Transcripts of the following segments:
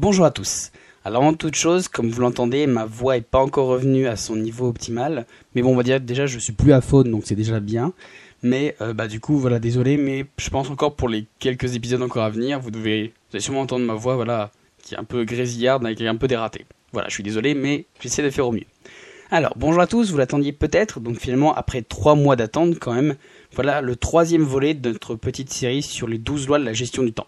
Bonjour à tous. Alors avant toute chose, comme vous l'entendez, ma voix est pas encore revenue à son niveau optimal. Mais bon, on va dire déjà je suis plus à faune, donc c'est déjà bien. Mais euh, bah du coup, voilà, désolé, mais je pense encore pour les quelques épisodes encore à venir, vous devez, allez sûrement entendre ma voix, voilà, qui est un peu grésillarde, est un peu dératée. Voilà, je suis désolé, mais j'essaie de faire au mieux. Alors, bonjour à tous, vous l'attendiez peut-être, donc finalement, après trois mois d'attente quand même, voilà le troisième volet de notre petite série sur les 12 lois de la gestion du temps.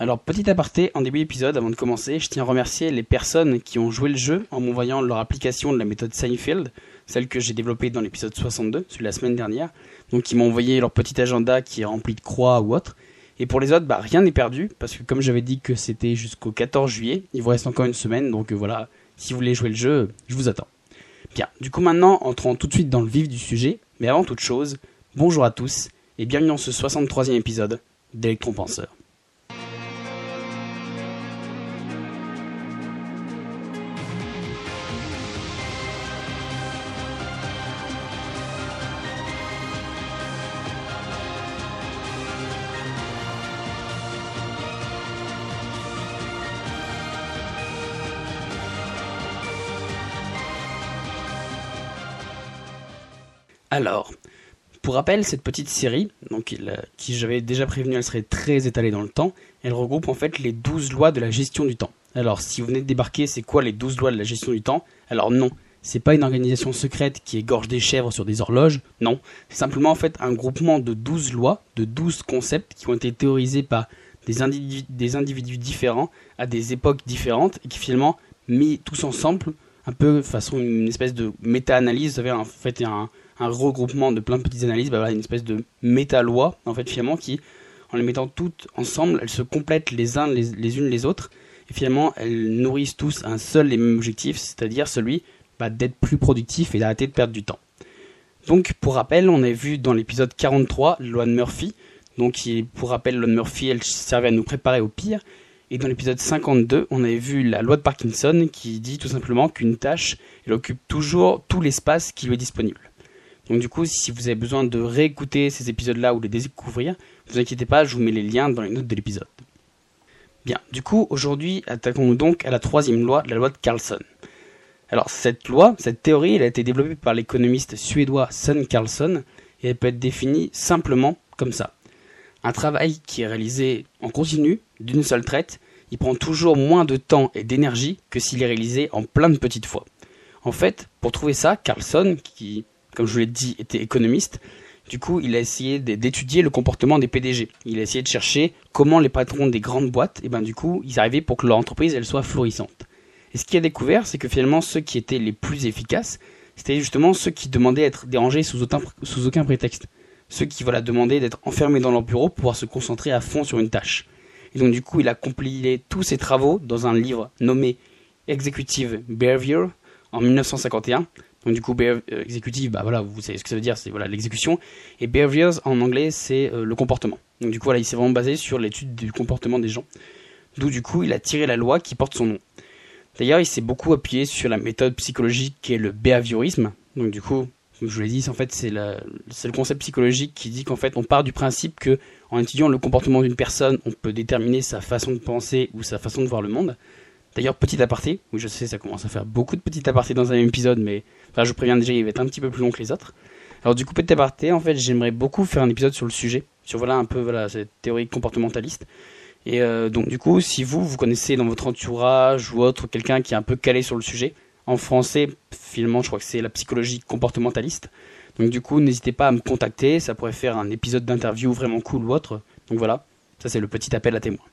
Alors, petit aparté, en début d'épisode, avant de commencer, je tiens à remercier les personnes qui ont joué le jeu en m'envoyant leur application de la méthode Seinfeld, celle que j'ai développée dans l'épisode 62, celui de la semaine dernière, donc qui m'ont envoyé leur petit agenda qui est rempli de croix ou autre. Et pour les autres, bah, rien n'est perdu, parce que comme j'avais dit que c'était jusqu'au 14 juillet, il vous reste encore une semaine, donc euh, voilà, si vous voulez jouer le jeu, je vous attends. Bien, du coup maintenant, entrons tout de suite dans le vif du sujet, mais avant toute chose, bonjour à tous, et bienvenue dans ce 63e épisode d'Electron Alors, pour rappel, cette petite série, donc qui j'avais déjà prévenu, elle serait très étalée dans le temps, elle regroupe en fait les 12 lois de la gestion du temps. Alors, si vous venez de débarquer, c'est quoi les 12 lois de la gestion du temps? Alors non, c'est pas une organisation secrète qui égorge des chèvres sur des horloges, non, c'est simplement en fait un groupement de 12 lois, de 12 concepts qui ont été théorisés par des des individus différents à des époques différentes et qui finalement mis tous ensemble un peu façon une espèce de méta-analyse, vous savez en fait un, un regroupement de plein de petites analyses, bah une espèce de méta-loi, en fait, finalement, qui, en les mettant toutes ensemble, elles se complètent les, uns, les, unes les autres, et finalement, elles nourrissent tous un seul et même objectif, c'est-à-dire celui bah, d'être plus productif et d'arrêter de perdre du temps. Donc, pour rappel, on a vu dans l'épisode 43 la loi de Murphy, donc pour rappel, la loi de Murphy, elle servait à nous préparer au pire, et dans l'épisode 52, on avait vu la loi de Parkinson qui dit tout simplement qu'une tâche, elle occupe toujours tout l'espace qui lui est disponible. Donc du coup, si vous avez besoin de réécouter ces épisodes-là ou les découvrir, ne vous inquiétez pas, je vous mets les liens dans les notes de l'épisode. Bien, du coup, aujourd'hui, attaquons-nous donc à la troisième loi, la loi de Carlson. Alors cette loi, cette théorie, elle a été développée par l'économiste suédois Sun Carlson et elle peut être définie simplement comme ça. Un travail qui est réalisé en continu, d'une seule traite, il prend toujours moins de temps et d'énergie que s'il est réalisé en plein de petites fois. En fait, pour trouver ça, Carlson, qui comme je vous l'ai dit, était économiste. Du coup, il a essayé d'étudier le comportement des PDG. Il a essayé de chercher comment les patrons des grandes boîtes, et ben du coup, ils arrivaient pour que leur entreprise elle soit florissante. Et ce qu'il a découvert, c'est que finalement, ceux qui étaient les plus efficaces, c'était justement ceux qui demandaient être dérangés sous aucun, sous aucun prétexte. Ceux qui voilà, demandaient d'être enfermés dans leur bureau pour pouvoir se concentrer à fond sur une tâche. Et donc du coup, il a compilé tous ses travaux dans un livre nommé Executive Behavior en 1951, donc du coup, euh, exécutif, bah voilà, vous savez ce que ça veut dire, c'est voilà l'exécution. Et behaviors en anglais, c'est euh, le comportement. Donc du coup, voilà, il s'est vraiment basé sur l'étude du comportement des gens. D'où du coup, il a tiré la loi qui porte son nom. D'ailleurs, il s'est beaucoup appuyé sur la méthode psychologique qui est le behaviorisme. Donc du coup, comme je vous l'ai dit, en fait, c'est le concept psychologique qui dit qu'en fait, on part du principe que en étudiant le comportement d'une personne, on peut déterminer sa façon de penser ou sa façon de voir le monde. D'ailleurs, petit aparté, oui, je sais, ça commence à faire beaucoup de petits apartés dans un même épisode, mais enfin, je préviens déjà, il va être un petit peu plus long que les autres. Alors, du coup, petit aparté, en fait, j'aimerais beaucoup faire un épisode sur le sujet, sur voilà un peu voilà cette théorie comportementaliste. Et euh, donc, du coup, si vous, vous connaissez dans votre entourage ou autre quelqu'un qui est un peu calé sur le sujet, en français, finalement, je crois que c'est la psychologie comportementaliste. Donc, du coup, n'hésitez pas à me contacter, ça pourrait faire un épisode d'interview vraiment cool ou autre. Donc voilà, ça c'est le petit appel à témoin.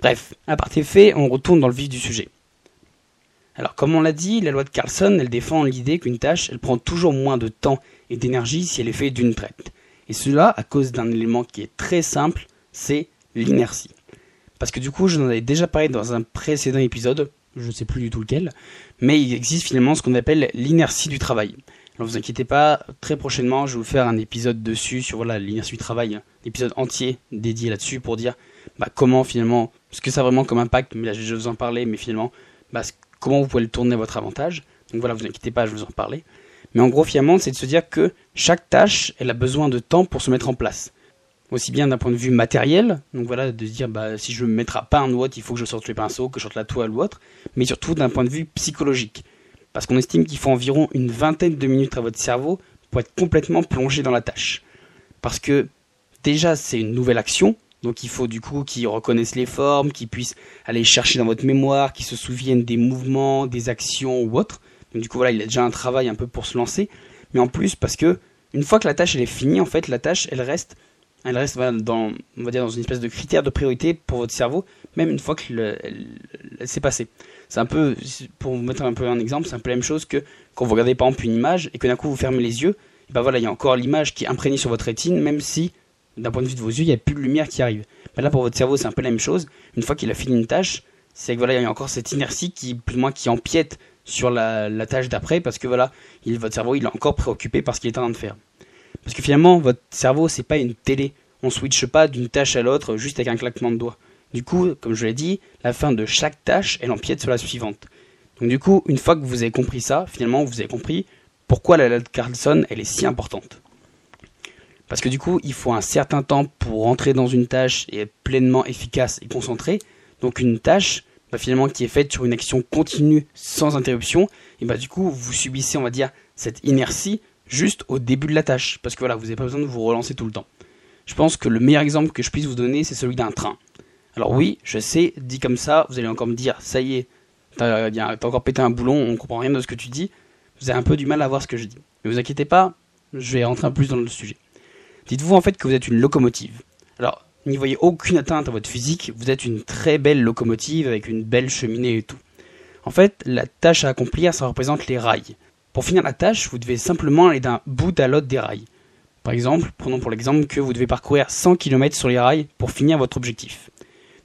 Bref, à partir fait, on retourne dans le vif du sujet. Alors comme on l'a dit, la loi de Carlson, elle défend l'idée qu'une tâche, elle prend toujours moins de temps et d'énergie si elle est faite d'une traite. Et cela à cause d'un élément qui est très simple, c'est l'inertie. Parce que du coup, je en avais déjà parlé dans un précédent épisode, je ne sais plus du tout lequel, mais il existe finalement ce qu'on appelle l'inertie du travail. Alors vous inquiétez pas, très prochainement, je vais vous faire un épisode dessus sur l'inertie du travail, épisode entier dédié là-dessus pour dire bah, comment finalement, ce que ça a vraiment comme impact, mais là je vais vous en parler, mais finalement, bah, comment vous pouvez le tourner à votre avantage. Donc voilà, vous inquiétez pas, je vais vous en parler. Mais en gros, finalement, c'est de se dire que chaque tâche, elle a besoin de temps pour se mettre en place. aussi bien d'un point de vue matériel, donc voilà, de se dire bah, si je ne mettrai pas un watt, il faut que je sorte les pinceaux, que je sorte la toile ou autre, mais surtout d'un point de vue psychologique. Parce qu'on estime qu'il faut environ une vingtaine de minutes à votre cerveau pour être complètement plongé dans la tâche. Parce que déjà c'est une nouvelle action, donc il faut du coup qu'il reconnaisse les formes, qu'il puisse aller chercher dans votre mémoire, qu'il se souvienne des mouvements, des actions ou autres. Donc du coup voilà, il a déjà un travail un peu pour se lancer. Mais en plus parce que une fois que la tâche elle est finie, en fait la tâche elle reste elle reste dans, on va dire, dans une espèce de critère de priorité pour votre cerveau, même une fois que s'est passée. C'est un peu, pour vous mettre un peu un exemple, c'est un peu la même chose que quand vous regardez par exemple une image et que d'un coup vous fermez les yeux, et ben voilà, il y a encore l'image qui est imprégnée sur votre rétine, même si d'un point de vue de vos yeux, il n'y a plus de lumière qui arrive. Ben là pour votre cerveau, c'est un peu la même chose. Une fois qu'il a fini une tâche, c'est que voilà, il y a encore cette inertie qui plus ou moins qui empiète sur la, tâche d'après parce que voilà, il, votre cerveau il est encore préoccupé par ce qu'il est en train de faire. Parce que finalement, votre cerveau, c'est pas une télé. On switche pas d'une tâche à l'autre juste avec un claquement de doigts. Du coup, comme je l'ai dit, la fin de chaque tâche, elle empiète sur la suivante. Donc du coup, une fois que vous avez compris ça, finalement, vous avez compris pourquoi la de Carlson, elle est si importante. Parce que du coup, il faut un certain temps pour rentrer dans une tâche et être pleinement efficace et concentré. Donc une tâche, bah, finalement, qui est faite sur une action continue sans interruption, et bah du coup, vous subissez, on va dire, cette inertie juste au début de la tâche. Parce que voilà, vous n'avez pas besoin de vous relancer tout le temps. Je pense que le meilleur exemple que je puisse vous donner, c'est celui d'un train. Alors oui, je sais, dit comme ça, vous allez encore me dire, ça y est, t'as encore pété un boulon, on comprend rien de ce que tu dis. Vous avez un peu du mal à voir ce que je dis. Mais vous inquiétez pas, je vais rentrer un plus dans le sujet. Dites-vous en fait que vous êtes une locomotive. Alors, n'y voyez aucune atteinte à votre physique, vous êtes une très belle locomotive avec une belle cheminée et tout. En fait, la tâche à accomplir, ça représente les rails. Pour finir la tâche, vous devez simplement aller d'un bout à l'autre des rails. Par exemple, prenons pour l'exemple que vous devez parcourir 100 km sur les rails pour finir votre objectif.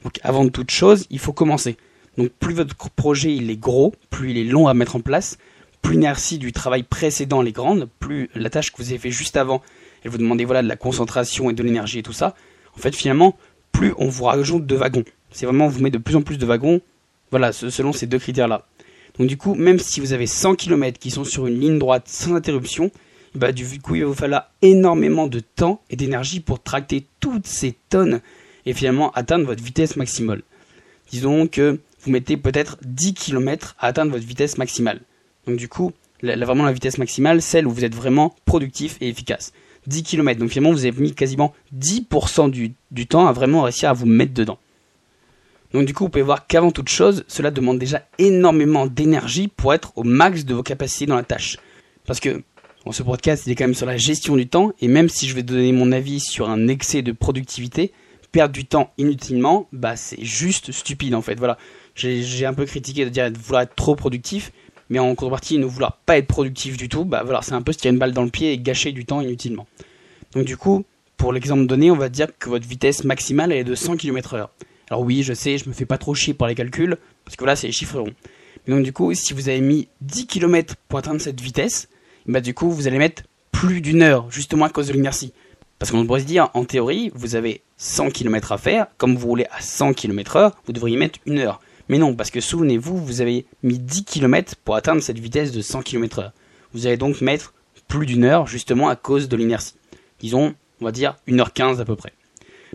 Donc avant toute chose, il faut commencer. Donc plus votre projet il est gros, plus il est long à mettre en place, plus l'inertie du travail précédent est grande, plus la tâche que vous avez fait juste avant, elle vous demandez voilà de la concentration et de l'énergie et tout ça. En fait, finalement, plus on vous rajoute de wagons. C'est vraiment vous met de plus en plus de wagons. Voilà, selon ces deux critères-là. Donc du coup, même si vous avez 100 km qui sont sur une ligne droite sans interruption, bah, du coup, il va vous falloir énormément de temps et d'énergie pour tracter toutes ces tonnes et finalement atteindre votre vitesse maximale. Disons que vous mettez peut-être 10 km à atteindre votre vitesse maximale. Donc du coup, la, vraiment la vitesse maximale, celle où vous êtes vraiment productif et efficace. 10 km. Donc finalement, vous avez mis quasiment 10% du, du temps à vraiment réussir à vous mettre dedans. Donc du coup, vous pouvez voir qu'avant toute chose, cela demande déjà énormément d'énergie pour être au max de vos capacités dans la tâche. Parce que bon, ce podcast, il est quand même sur la gestion du temps, et même si je vais donner mon avis sur un excès de productivité, perdre du temps inutilement, bah c'est juste stupide en fait. Voilà, j'ai un peu critiqué de dire de vouloir être trop productif, mais en contrepartie, ne vouloir pas être productif du tout, bah voilà, c'est un peu se tirer une balle dans le pied et gâcher du temps inutilement. Donc du coup, pour l'exemple donné, on va dire que votre vitesse maximale est de 100 km/h. Alors oui, je sais, je me fais pas trop chier par les calculs, parce que là, c'est les chiffres ronds. Mais donc du coup, si vous avez mis 10 km pour atteindre cette vitesse, bah du coup, vous allez mettre plus d'une heure, justement à cause de l'inertie. Parce qu'on pourrait se dire, en théorie, vous avez 100 km à faire, comme vous roulez à 100 km heure, vous devriez mettre une heure. Mais non, parce que souvenez-vous, vous avez mis 10 km pour atteindre cette vitesse de 100 km heure. Vous allez donc mettre plus d'une heure, justement à cause de l'inertie. Disons, on va dire 1h15 à peu près.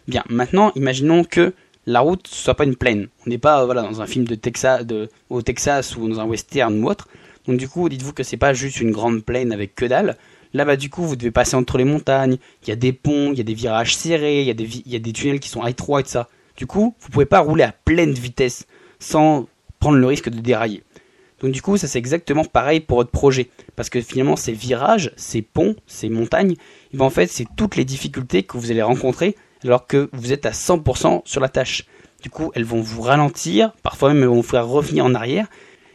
Bien, maintenant, imaginons que la route soit pas une plaine. On n'est pas voilà dans un film de Texas, au Texas ou dans un western ou autre. Donc du coup, dites-vous que c'est pas juste une grande plaine avec que dalle. Là bas du coup, vous devez passer entre les montagnes. Il y a des ponts, il y a des virages serrés, il y a des, tunnels qui sont étroits et tout ça. Du coup, vous pouvez pas rouler à pleine vitesse sans prendre le risque de dérailler. Donc du coup, ça c'est exactement pareil pour votre projet. Parce que finalement, ces virages, ces ponts, ces montagnes, eh ben, en fait, c'est toutes les difficultés que vous allez rencontrer alors que vous êtes à 100% sur la tâche. Du coup, elles vont vous ralentir, parfois même elles vont vous faire revenir en arrière.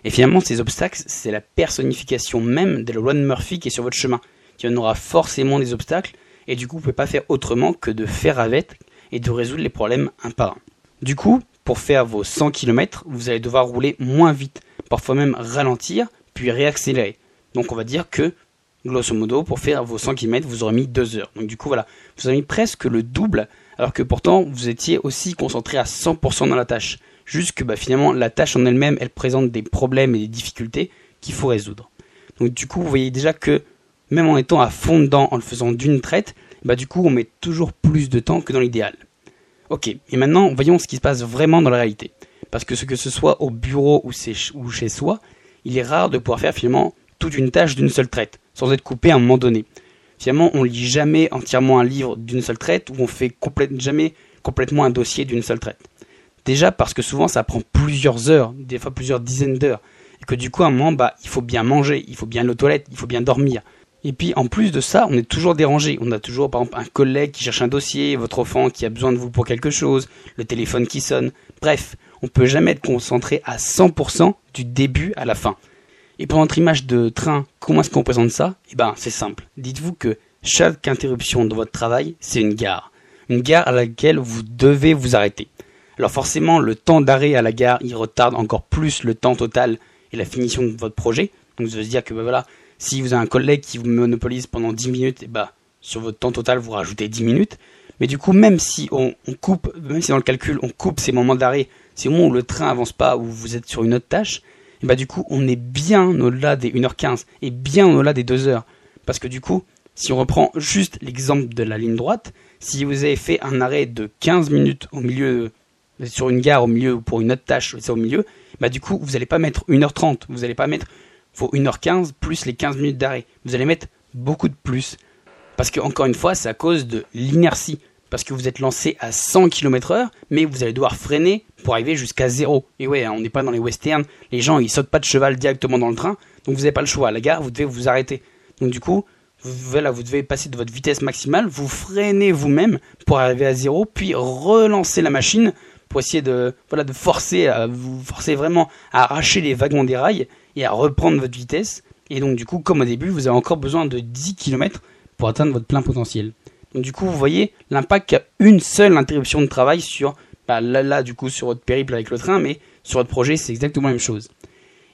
Et finalement, ces obstacles, c'est la personnification même de la loi de Murphy qui est sur votre chemin. Il y en aura forcément des obstacles, et du coup, vous ne pouvez pas faire autrement que de faire avec et de résoudre les problèmes un par un. Du coup, pour faire vos 100 km, vous allez devoir rouler moins vite, parfois même ralentir, puis réaccélérer. Donc on va dire que grosso modo, pour faire vos 100 km, vous aurez mis 2 heures. Donc du coup, voilà, vous avez mis presque le double, alors que pourtant, vous étiez aussi concentré à 100% dans la tâche. Juste que bah, finalement, la tâche en elle-même, elle présente des problèmes et des difficultés qu'il faut résoudre. Donc du coup, vous voyez déjà que même en étant à fond dedans, en le faisant d'une traite, bah du coup on met toujours plus de temps que dans l'idéal. Ok, et maintenant voyons ce qui se passe vraiment dans la réalité. Parce que ce que ce soit au bureau ou, chez soi, il est rare de pouvoir faire finalement toute une tâche d'une seule traite, sans être coupé à un moment donné. Finalement, on lit jamais entièrement un livre d'une seule traite ou on fait jamais complètement un dossier d'une seule traite. Déjà parce que souvent ça prend plusieurs heures, des fois plusieurs dizaines d'heures, et que du coup à un moment bah il faut bien manger, il faut bien aller aux toilettes, il faut bien dormir. Et puis en plus de ça, on est toujours dérangé. On a toujours par exemple un collègue qui cherche un dossier, votre enfant qui a besoin de vous pour quelque chose, le téléphone qui sonne. Bref, on peut jamais être concentré à 100% du début à la fin. Et pour notre image de train, comment est-ce qu'on présente ça? Eh ben, c'est simple. Dites-vous que chaque interruption de votre travail, c'est une gare. Une gare à laquelle vous devez vous arrêter. Alors forcément, le temps d'arrêt à la gare, il retarde encore plus le temps total et la finition de votre projet. Donc ça veut dire que bah, voilà, si vous avez un collègue qui vous monopolise pendant 10 minutes, bah, sur votre temps total, vous rajoutez 10 minutes. Mais du coup, même si on, coupe, même si dans le calcul, on coupe ces moments d'arrêt, ces moments où le train avance pas, où vous êtes sur une autre tâche, bah du coup, on est bien au-delà des 1h15 et bien au-delà des 2 heures. Parce que du coup, si on reprend juste l'exemple de la ligne droite, si vous avez fait un arrêt de 15 minutes au milieu, sur une gare au milieu ou pour une autre tâche, c'est au milieu, bah du coup, vous n'allez pas mettre 1h30, vous n'allez pas mettre faut 1h15 plus les 15 minutes d'arrêt. Vous allez mettre beaucoup de plus. Parce que, encore une fois, c'est à cause de l'inertie parce que vous êtes lancé à 100 km/h, mais vous allez devoir freiner pour arriver jusqu'à zéro. Et ouais, on n'est pas dans les westerns, les gens ils sautent pas de cheval directement dans le train, donc vous n'avez pas le choix. À la gare, vous devez vous arrêter. Donc du coup, vous, voilà, vous devez passer de votre vitesse maximale, vous freinez vous-même pour arriver à zéro, puis relancer la machine pour essayer de, voilà, de forcer, vous forcer vraiment à arracher les wagons des rails et à reprendre votre vitesse. Et donc du coup, comme au début, vous avez encore besoin de 10 km pour atteindre votre plein potentiel. Donc du coup, vous voyez l'impact qu'a une seule interruption de travail sur, bah, là, là, du coup, sur votre périple avec le train, mais sur votre projet, c'est exactement la même chose.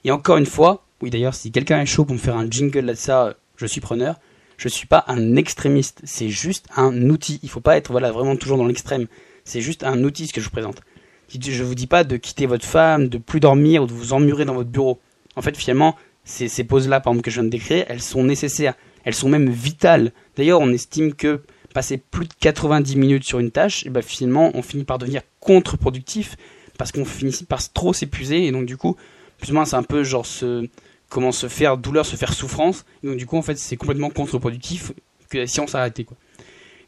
Et encore une fois, oui d'ailleurs, si quelqu'un est chaud pour me faire un jingle là de ça, je suis preneur. Je suis pas un extrémiste, c'est juste un outil. Il faut pas être voilà vraiment toujours dans l'extrême. C'est juste un outil ce que je vous présente. Je vous dis pas de quitter votre femme, de plus dormir ou de vous emmurer dans votre bureau. En fait, finalement, ces, ces pauses-là, par exemple, que je viens de décrire, elles sont nécessaires. Elles sont même vitales. D'ailleurs, on estime que passer plus de 90 minutes sur une tâche, et ben finalement on finit par devenir contre-productif parce qu'on finit par trop s'épuiser et donc du coup, plus ou moins c'est un peu genre comment se faire douleur, se faire souffrance. Et donc du coup en fait c'est complètement contre-productif que si on s'arrêtait quoi.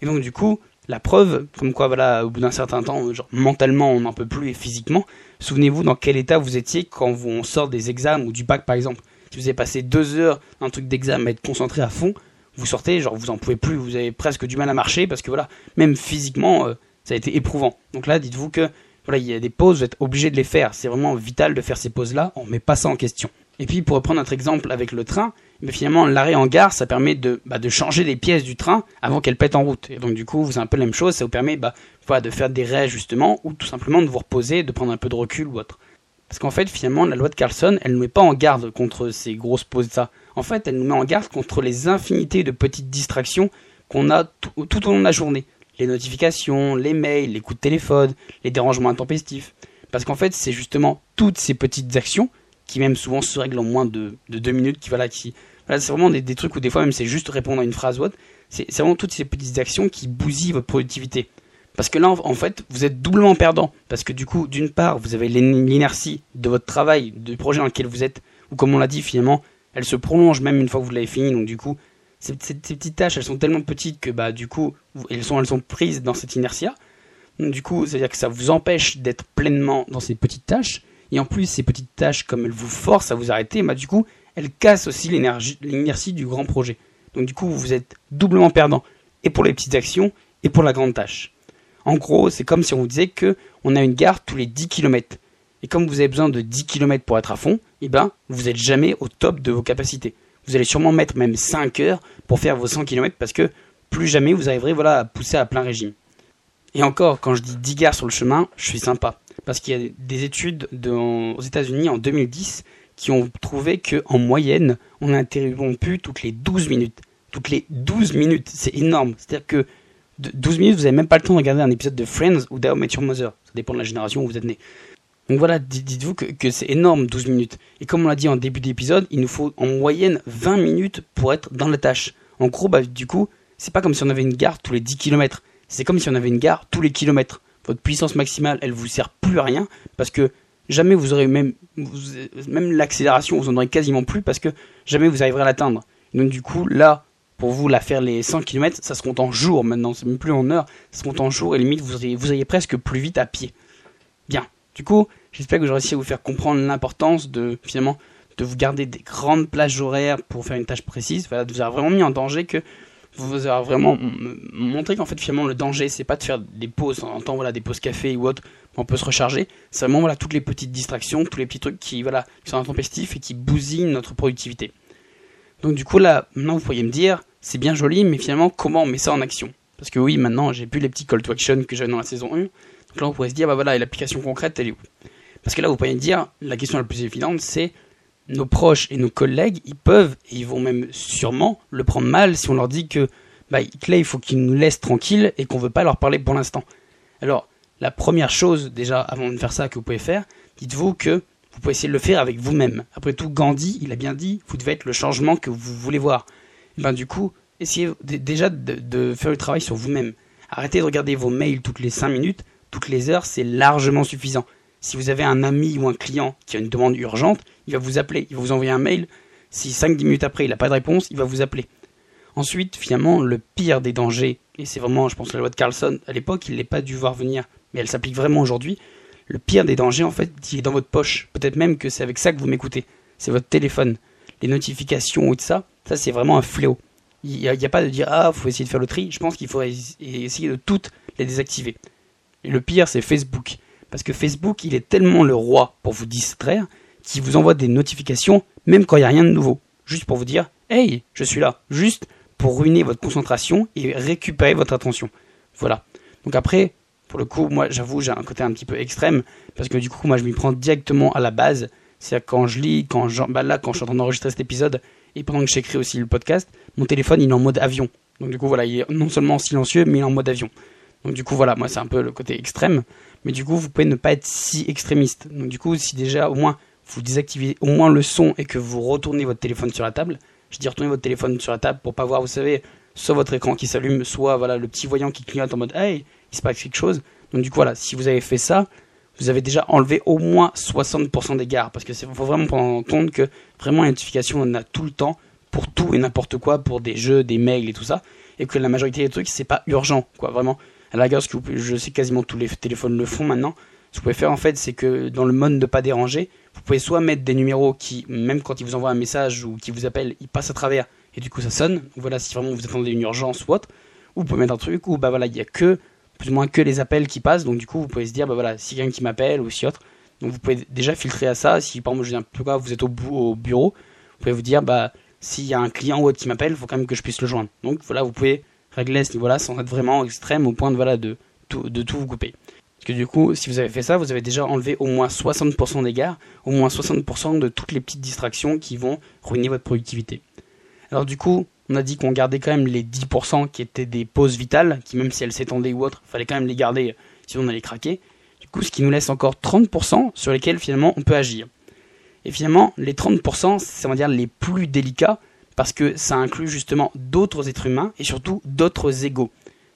Et donc du coup la preuve, comme quoi voilà au bout d'un certain temps, genre mentalement on n'en peut plus et physiquement, souvenez-vous dans quel état vous étiez quand vous, on sort des examens ou du bac par exemple. Si vous avez passé deux heures un truc d'examen à être concentré à fond, vous sortez, genre vous en pouvez plus, vous avez presque du mal à marcher parce que voilà, même physiquement, euh, ça a été éprouvant. Donc là, dites-vous que voilà, il y a des pauses, vous êtes obligé de les faire. C'est vraiment vital de faire ces pauses-là, on met pas ça en question. Et puis pour reprendre notre exemple avec le train, mais finalement l'arrêt en gare, ça permet de, bah, changer les pièces du train avant qu'elles pètent en route. Et donc du coup, vous avez un peu la même chose, ça vous permet bah, de faire des réajustements ou tout simplement de vous reposer, de prendre un peu de recul ou autre. Parce qu'en fait, finalement, la loi de Carlson, elle ne met pas en garde contre ces grosses pauses-là en fait, elle nous met en garde contre les infinités de petites distractions qu'on a tout au long de la journée. Les notifications, les mails, les coups de téléphone, les dérangements intempestifs. Parce qu'en fait, c'est justement toutes ces petites actions qui même souvent se règlent en moins de, deux minutes, qui voilà, qui voilà, c'est vraiment des, trucs où des fois même c'est juste répondre à une phrase ou autre. C'est, vraiment toutes ces petites actions qui bousillent votre productivité. Parce que là, en, fait, vous êtes doublement perdant. Parce que du coup, d'une part, vous avez l'inertie de votre travail, du projet dans lequel vous êtes, ou comme on l'a dit, finalement, elle se prolonge même une fois que vous l'avez fini. Donc du coup, ces, petites tâches, elles sont tellement petites que bah du coup, elles sont, elles sont prises dans cette inertia. Donc du coup, c'est-à-dire que ça vous empêche d'être pleinement dans ces petites tâches. Et en plus, ces petites tâches, comme elles vous forcent à vous arrêter, bah du coup, elles cassent aussi l'inertie du grand projet. Donc du coup, vous êtes doublement perdant, et pour les petites actions, et pour la grande tâche. En gros, c'est comme si on vous disait que on a une gare tous les 10 km. Et comme vous avez besoin de 10 km pour être à fond, eh ben, vous n'êtes jamais au top de vos capacités. Vous allez sûrement mettre même 5 heures pour faire vos 100 km parce que plus jamais vous arriverez voilà, à pousser à plein régime. Et encore, quand je dis 10 gares sur le chemin, je suis sympa. Parce qu'il y a des études aux États-Unis en 2010 qui ont trouvé qu'en moyenne, on a interrompu toutes les 12 minutes. Toutes les 12 minutes, c'est énorme. C'est-à-dire que 12 minutes, vous n'avez même pas le temps de regarder un épisode de Friends ou d'How Met Your Mother. Ça dépend de la génération où vous êtes né. Donc voilà, dites-vous que, c'est énorme 12 minutes. Et comme on l'a dit en début d'épisode, il nous faut en moyenne 20 minutes pour être dans la tâche. En gros, bah, du coup, c'est pas comme si on avait une gare tous les 10 km. C'est comme si on avait une gare tous les kilomètres. Votre puissance maximale, elle vous sert plus à rien parce que jamais vous aurez même, même l'accélération, vous en aurez quasiment plus parce que jamais vous arriverez à l'atteindre. Donc du coup, là, pour vous, la faire les 100 km, ça se compte en jours maintenant, c'est même plus en heures, ça se compte en jours et limite vous vous ayez presque plus vite à pied. Bien. Du coup, j'espère que j'aurai réussi à vous faire comprendre l'importance de finalement de vous garder des grandes plages horaires pour faire une tâche précise. Voilà, de vous avoir vraiment mis en danger que vous avez vraiment montré qu'en fait finalement le danger c'est pas de faire des pauses en temps voilà des pauses café ou autre on peut se recharger. C'est vraiment voilà toutes les petites distractions tous les petits trucs qui voilà qui sont intempestifs et qui bousillent notre productivité. Donc du coup là maintenant vous pourriez me dire c'est bien joli mais finalement comment on met ça en action? Parce que oui maintenant j'ai plus les petits call to action que j'avais dans la saison 1 donc là on pourrait se dire bah voilà l'application concrète elle est où? Parce que là vous pourriez me dire la question la plus évidente c'est nos proches et nos collègues, ils peuvent, et ils vont même sûrement le prendre mal si on leur dit que bah, là, il faut qu'ils nous laissent tranquilles et qu'on veut pas leur parler pour l'instant. Alors, la première chose, déjà, avant de faire ça, que vous pouvez faire, dites-vous que vous pouvez essayer de le faire avec vous-même. Après tout, Gandhi, il a bien dit, vous devez être le changement que vous voulez voir. Et ben, du coup, essayez déjà de, de faire le travail sur vous-même. Arrêtez de regarder vos mails toutes les 5 minutes, toutes les heures, c'est largement suffisant. Si vous avez un ami ou un client qui a une demande urgente, il va vous appeler, il va vous envoyer un mail. Si 5-10 minutes après il n'a pas de réponse, il va vous appeler. Ensuite, finalement, le pire des dangers, et c'est vraiment, je pense, la loi de Carlson, à l'époque, il n'est pas dû voir venir, mais elle s'applique vraiment aujourd'hui. Le pire des dangers, en fait, il est dans votre poche. Peut-être même que c'est avec ça que vous m'écoutez. C'est votre téléphone. Les notifications et tout ça, ça c'est vraiment un fléau. Il n'y a, a, pas de dire, ah, faut essayer de faire le tri. Je pense qu'il faudrait essayer de toutes les désactiver. Et le pire, c'est Facebook. Parce que Facebook, il est tellement le roi pour vous distraire qu'il vous envoie des notifications même quand il n'y a rien de nouveau. Juste pour vous dire, hey, je suis là. Juste pour ruiner votre concentration et récupérer votre attention. Voilà. Donc après, pour le coup, moi j'avoue, j'ai un côté un petit peu extrême, parce que du coup, moi je m'y prends directement à la base. C'est-à-dire quand je lis, quand je, bah là, quand je suis en train d'enregistrer cet épisode, et pendant que j'écris aussi le podcast, mon téléphone il est en mode avion. Donc du coup, voilà, il est non seulement silencieux, mais il est en mode avion. Donc du coup, voilà, moi c'est un peu le côté extrême mais du coup vous pouvez ne pas être si extrémiste. Donc du coup si déjà au moins vous désactivez au moins le son et que vous retournez votre téléphone sur la table, je dis retournez votre téléphone sur la table pour pas voir, vous savez, soit votre écran qui s'allume, soit voilà le petit voyant qui clignote en mode hey, il se passe quelque chose. Donc du coup voilà, si vous avez fait ça, vous avez déjà enlevé au moins 60% des gares parce que c'est faut vraiment prendre compte que vraiment la notification on a tout le temps pour tout et n'importe quoi pour des jeux, des mails et tout ça et que la majorité des trucs c'est pas urgent quoi, vraiment la rigueur, je sais quasiment tous les téléphones le font maintenant. Ce que vous pouvez faire en fait, c'est que dans le mode ne pas déranger, vous pouvez soit mettre des numéros qui, même quand ils vous envoient un message ou qui vous appellent, ils passent à travers et du coup ça sonne. voilà, si vraiment vous attendez une urgence ou autre, ou vous pouvez mettre un truc où bah voilà, il y a que plus ou moins que les appels qui passent, donc du coup vous pouvez se dire bah voilà, si quelqu'un qui m'appelle ou si autre, donc vous pouvez déjà filtrer à ça. Si par exemple je dis vous êtes au, au bureau, vous pouvez vous dire bah s'il y a un client ou autre qui m'appelle, il faut quand même que je puisse le joindre. Donc voilà, vous pouvez régler à ce niveau-là sans être vraiment extrême au point de, voilà, de, tout, de tout vous couper. Parce que du coup, si vous avez fait ça, vous avez déjà enlevé au moins 60% des gares, au moins 60% de toutes les petites distractions qui vont ruiner votre productivité. Alors du coup, on a dit qu'on gardait quand même les 10% qui étaient des pauses vitales, qui même si elles s'étendaient ou autre, fallait quand même les garder, sinon on allait craquer. Du coup, ce qui nous laisse encore 30% sur lesquels finalement on peut agir. Et finalement, les 30%, c'est on va dire les plus délicats, parce que ça inclut justement d'autres êtres humains et surtout d'autres égaux.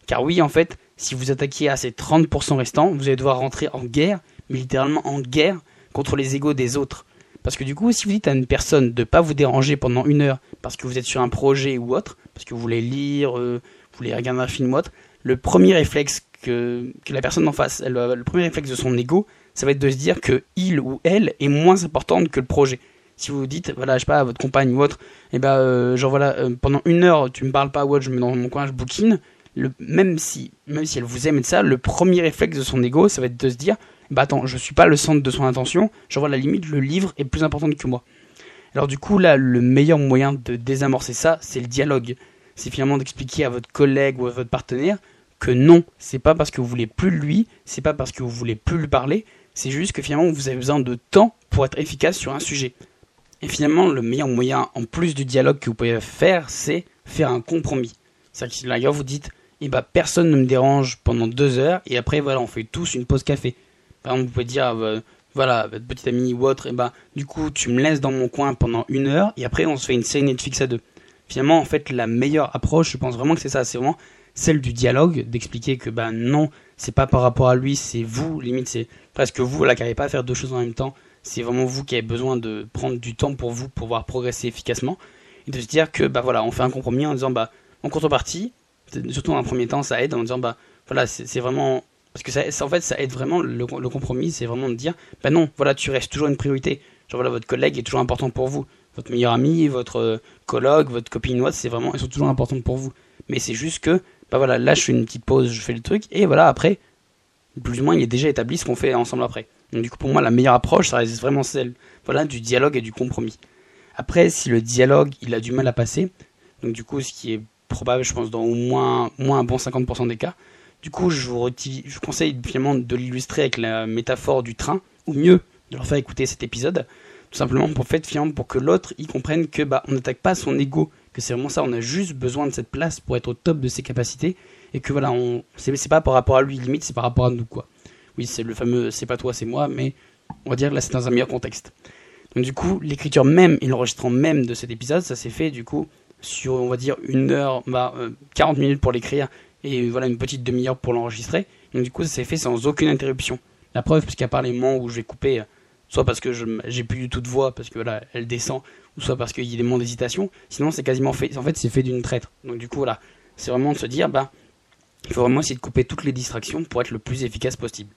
Car oui, en fait, si vous attaquez à ces 30% restants, vous allez devoir rentrer en guerre, mais littéralement en guerre contre les égaux des autres. Parce que du coup, si vous dites à une personne de ne pas vous déranger pendant une heure parce que vous êtes sur un projet ou autre, parce que vous voulez lire, euh, vous voulez regarder un film ou autre, le premier réflexe que, que la personne en face, le premier réflexe de son ego, ça va être de se dire que il ou elle est moins importante que le projet si vous dites, voilà, je sais pas, à votre compagne ou autre, et eh ben, euh, genre voilà, euh, pendant une heure, tu me parles pas ou autre, je me mets dans mon coin, je bouquine, le, même si, même si elle vous aime et ça, le premier réflexe de son ego, ça va être de se dire, bah attends, je suis pas le centre de son attention, genre à la limite, le livre est plus important que moi. Alors du coup, là, le meilleur moyen de désamorcer ça, c'est le dialogue. C'est finalement d'expliquer à votre collègue ou à votre partenaire que non, c'est pas parce que vous voulez plus lui, c'est pas parce que vous voulez plus lui parler, c'est juste que finalement vous avez besoin de temps pour être efficace sur un sujet. Et finalement, le meilleur moyen, en plus du dialogue que vous pouvez faire, c'est faire un compromis. C'est-à-dire que là, vous dites, eh ben, personne ne me dérange pendant deux heures, et après, voilà, on fait tous une pause café. Par exemple, vous pouvez dire, euh, voilà, votre petite amie ou autre, eh ben, du coup, tu me laisses dans mon coin pendant une heure, et après, on se fait une série Netflix à deux. finalement, en fait, la meilleure approche, je pense vraiment que c'est ça, c'est vraiment celle du dialogue, d'expliquer que ben non, c'est pas par rapport à lui, c'est vous, limite c'est presque vous là qui n'arrivez pas à faire deux choses en même temps, c'est vraiment vous qui avez besoin de prendre du temps pour vous pour pouvoir progresser efficacement et de se dire que bah voilà, on fait un compromis en disant bah en contrepartie, surtout dans un premier temps, ça aide en disant bah voilà, c'est vraiment parce que ça, en fait ça aide vraiment le, compromis, c'est vraiment de dire bah non, voilà, tu restes toujours une priorité. Genre voilà, votre collègue est toujours important pour vous, votre meilleur ami, votre colloque, votre copine, c'est vraiment ils sont toujours importants pour vous. Mais c'est juste que bah voilà, là je fais une petite pause, je fais le truc, et voilà, après, plus ou moins il est déjà établi ce qu'on fait ensemble après. Donc du coup pour moi la meilleure approche ça reste vraiment celle voilà, du dialogue et du compromis. Après si le dialogue il a du mal à passer, donc du coup ce qui est probable je pense dans au moins, moins un bon 50% des cas, du coup je vous, je vous conseille finalement de l'illustrer avec la métaphore du train, ou mieux de leur faire écouter cet épisode, tout simplement pour, fait, finalement, pour que l'autre y comprenne que bah on n'attaque pas son ego c'est vraiment ça, on a juste besoin de cette place pour être au top de ses capacités, et que voilà, c'est pas par rapport à lui limite, c'est par rapport à nous quoi. Oui, c'est le fameux c'est pas toi, c'est moi, mais on va dire là c'est dans un meilleur contexte. Donc du coup, l'écriture même et l'enregistrement même de cet épisode, ça s'est fait du coup sur on va dire une heure, bah, 40 euh, minutes pour l'écrire et voilà une petite demi-heure pour l'enregistrer. Donc du coup, ça s'est fait sans aucune interruption. La preuve, puisqu'à part les moments où je vais couper, soit parce que j'ai plus du tout de voix, parce que voilà, elle descend, soit parce qu'il y a des moments d'hésitation. Sinon, c'est quasiment fait. En fait, c'est fait d'une traite. Donc, du coup, voilà, c'est vraiment de se dire, bah, il faut vraiment essayer de couper toutes les distractions pour être le plus efficace possible.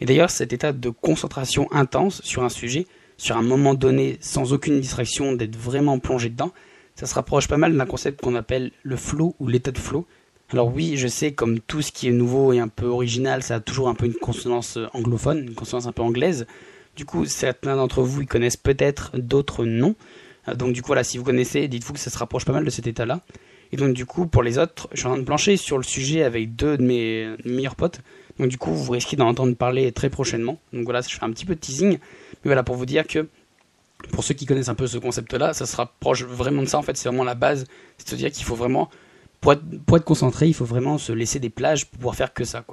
Et d'ailleurs, cet état de concentration intense sur un sujet, sur un moment donné, sans aucune distraction, d'être vraiment plongé dedans, ça se rapproche pas mal d'un concept qu'on appelle le flow ou l'état de flow. Alors oui, je sais, comme tout ce qui est nouveau et un peu original, ça a toujours un peu une consonance anglophone, une consonance un peu anglaise. Du coup, certains d'entre vous y connaissent peut-être, d'autres non. Euh, donc du coup, voilà, si vous connaissez, dites-vous que ça se rapproche pas mal de cet état-là. Et donc du coup, pour les autres, je suis en train de plancher sur le sujet avec deux de mes meilleurs potes. Donc du coup, vous risquez d'en entendre parler très prochainement. Donc voilà, je fais un petit peu de teasing. Mais voilà, pour vous dire que pour ceux qui connaissent un peu ce concept-là, ça se rapproche vraiment de ça. En fait, c'est vraiment la base. C'est à dire qu'il faut vraiment, pour être, concentré, il faut vraiment se laisser des plages pour pouvoir faire que ça.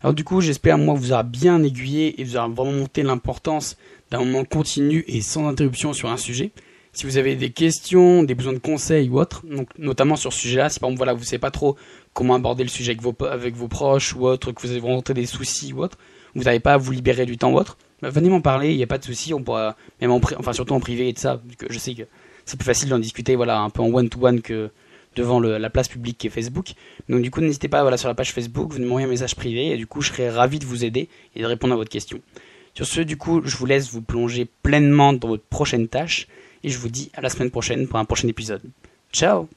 Alors du coup, j'espère moi vous aura bien aiguillé et vous aura vraiment monté l'importance d'un moment continu et sans interruption sur un sujet. Si vous avez des questions, des besoins de conseils ou autres, donc notamment sur ce sujet-là, si par exemple voilà, vous ne savez pas trop comment aborder le sujet avec vos, avec vos proches ou autre, que vous avez rencontré des soucis ou autre, vous n'avez pas à vous libérer du temps ou autre, bah, venez m'en parler, il n'y a pas de souci, on pourra même en enfin surtout en privé et de ça, que je sais que c'est plus facile d'en discuter voilà un peu en one to one que devant la place publique qui est Facebook. Donc du coup, n'hésitez pas voilà, sur la page Facebook, vous m'envoyez un message privé et du coup, je serai ravi de vous aider et de répondre à votre question. Sur ce, du coup, je vous laisse vous plonger pleinement dans votre prochaine tâche et je vous dis à la semaine prochaine pour un prochain épisode. Ciao